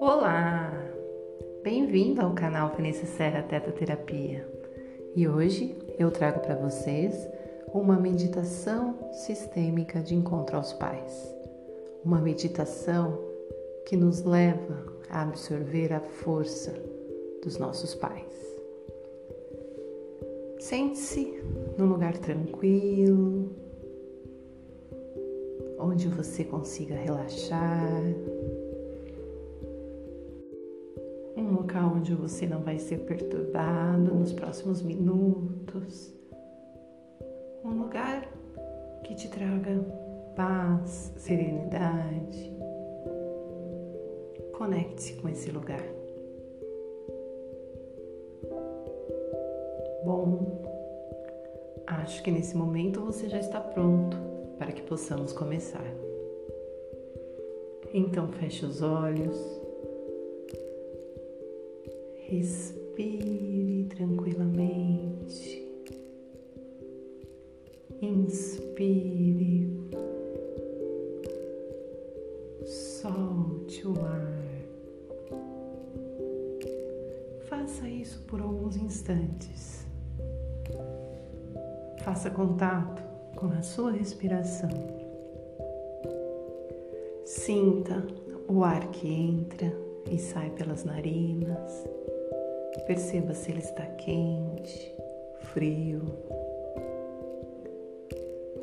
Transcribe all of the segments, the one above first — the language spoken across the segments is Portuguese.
Olá! Bem-vindo ao canal Fenícia Serra Teta Terapia. E hoje eu trago para vocês uma meditação sistêmica de encontro aos pais. Uma meditação que nos leva a absorver a força dos nossos pais. Sente-se num lugar tranquilo, onde você consiga relaxar, um local onde você não vai ser perturbado nos próximos minutos, um lugar que te traga paz, serenidade. Conecte-se com esse lugar. Bom, acho que nesse momento você já está pronto para que possamos começar. Então feche os olhos, respire tranquilamente, inspire, solte o ar. Faça isso por alguns instantes. Faça contato com a sua respiração. Sinta o ar que entra e sai pelas narinas. Perceba se ele está quente, frio.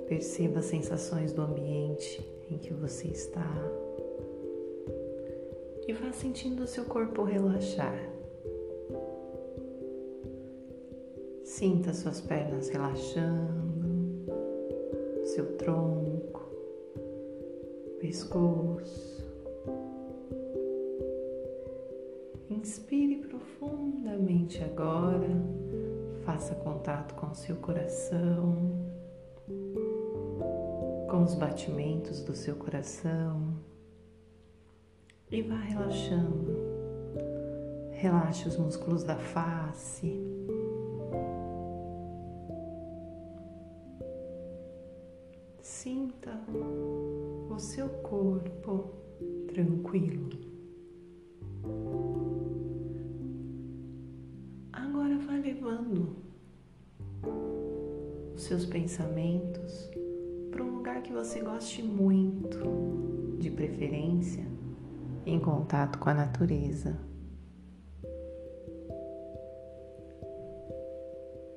Perceba as sensações do ambiente em que você está. E vá sentindo o seu corpo relaxar. Sinta suas pernas relaxando, seu tronco, pescoço. Inspire profundamente agora, faça contato com seu coração, com os batimentos do seu coração e vá relaxando. Relaxe os músculos da face seus pensamentos para um lugar que você goste muito, de preferência em contato com a natureza.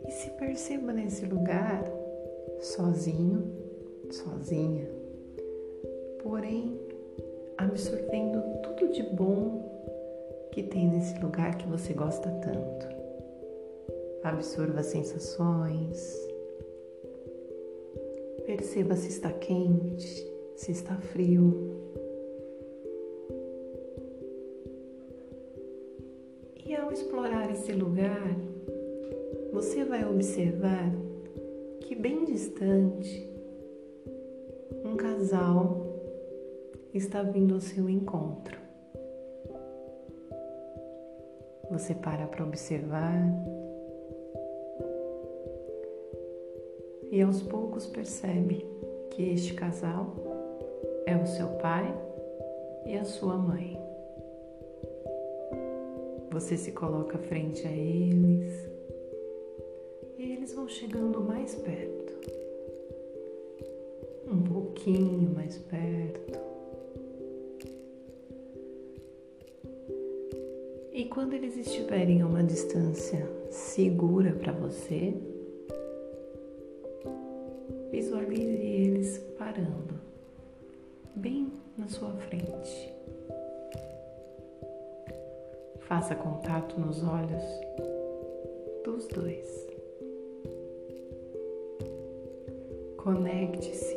E se perceba nesse lugar sozinho sozinha, porém absorvendo tudo de bom que tem nesse lugar que você gosta tanto. Absorva sensações, perceba se está quente, se está frio. E ao explorar esse lugar, você vai observar que bem distante um casal está vindo ao seu encontro. Você para para observar e aos poucos percebe que este casal é o seu pai e a sua mãe. Você se coloca frente a eles e eles vão chegando mais perto um pouquinho mais perto. E quando eles estiverem a uma distância segura para você, visualize eles parando bem na sua frente. Faça contato nos olhos dos dois. Conecte-se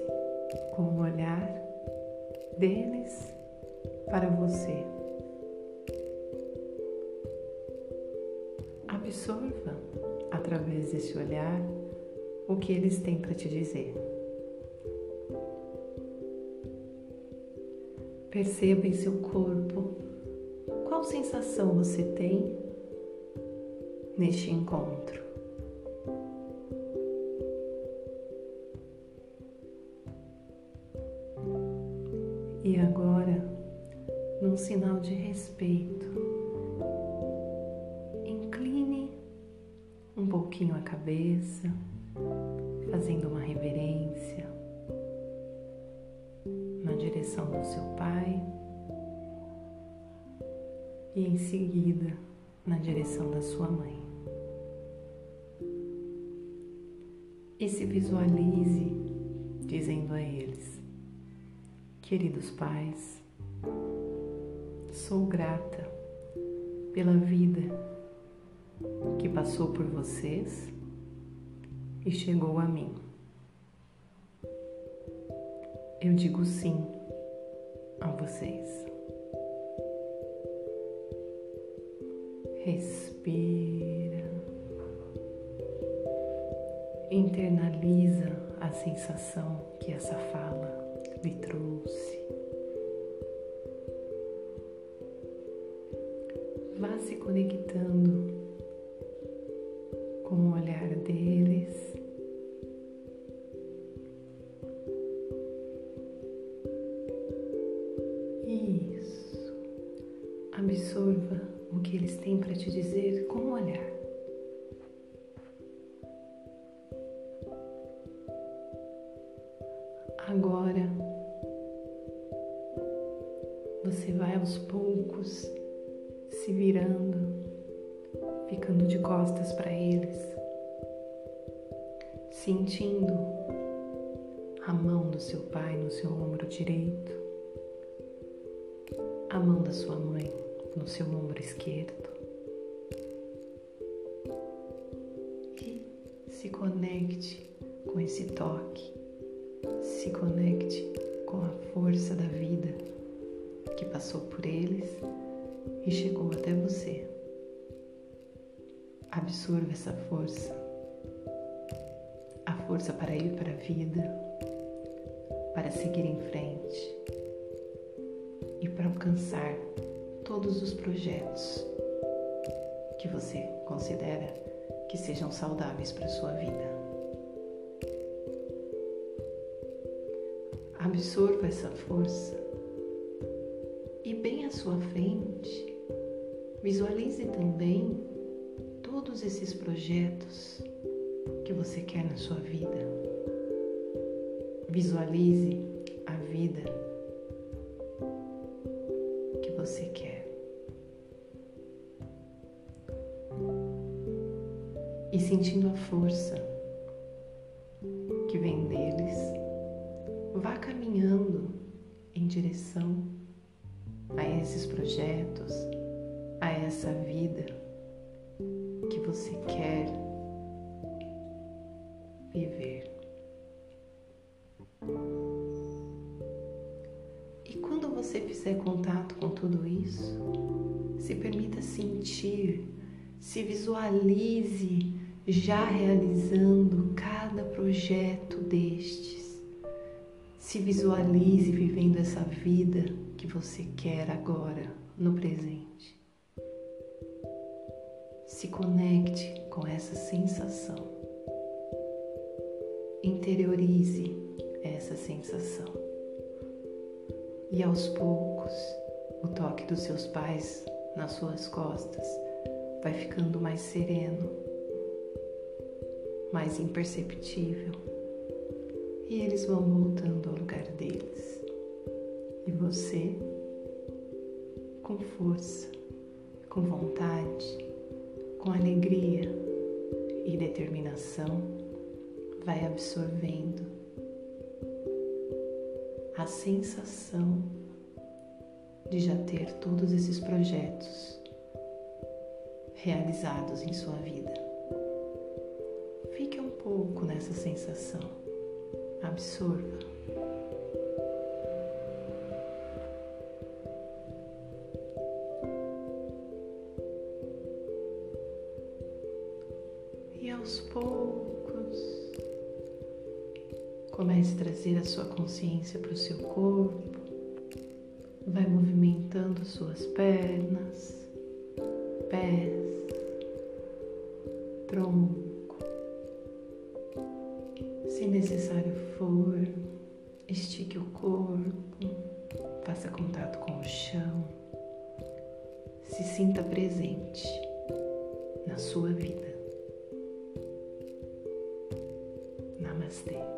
com o olhar deles para você. Absorva através desse olhar o que eles têm para te dizer. Perceba em seu corpo qual sensação você tem neste encontro. E agora, num sinal de respeito, incline um pouquinho a cabeça, fazendo uma reverência na direção do seu pai e em seguida na direção da sua mãe. E se visualize dizendo a eles: Queridos pais, sou grata pela vida que passou por vocês e chegou a mim. Eu digo sim a vocês. Respira. Internaliza a sensação que essa fala lhe trouxe. Vá se conectando Agora você vai aos poucos se virando, ficando de costas para eles, sentindo a mão do seu pai no seu ombro direito, a mão da sua mãe no seu ombro esquerdo. E se conecte com esse toque, se conecte com a força da vida que passou por eles e chegou até você. Absorva essa força, a força para ir para a vida, para seguir em frente e para alcançar todos os projetos que você considera que sejam saudáveis para a sua vida. Absorva essa força e bem à sua frente, visualize também todos esses projetos que você quer na sua vida. Visualize a vida que você quer. E sentindo a força a esses projetos, a essa vida que você quer viver. E quando você fizer contato com tudo isso, se permita sentir, se visualize já realizando cada projeto destes. Se visualize vivendo essa vida que você quer agora, no presente. Se conecte com essa sensação. Interiorize essa sensação. E aos poucos, o toque dos seus pais nas suas costas vai ficando mais sereno, mais imperceptível. E eles vão voltando ao lugar deles e você, com força, com vontade, com alegria e determinação, vai absorvendo a sensação de já ter todos esses projetos realizados em sua vida. Fique um pouco nessa sensação, absorva. aos poucos comece a trazer a sua consciência para o seu corpo, vai movimentando suas pernas, pés, tronco. Se necessário for, estique o corpo, faça contato com o chão, se sinta presente na sua vida. Namastê.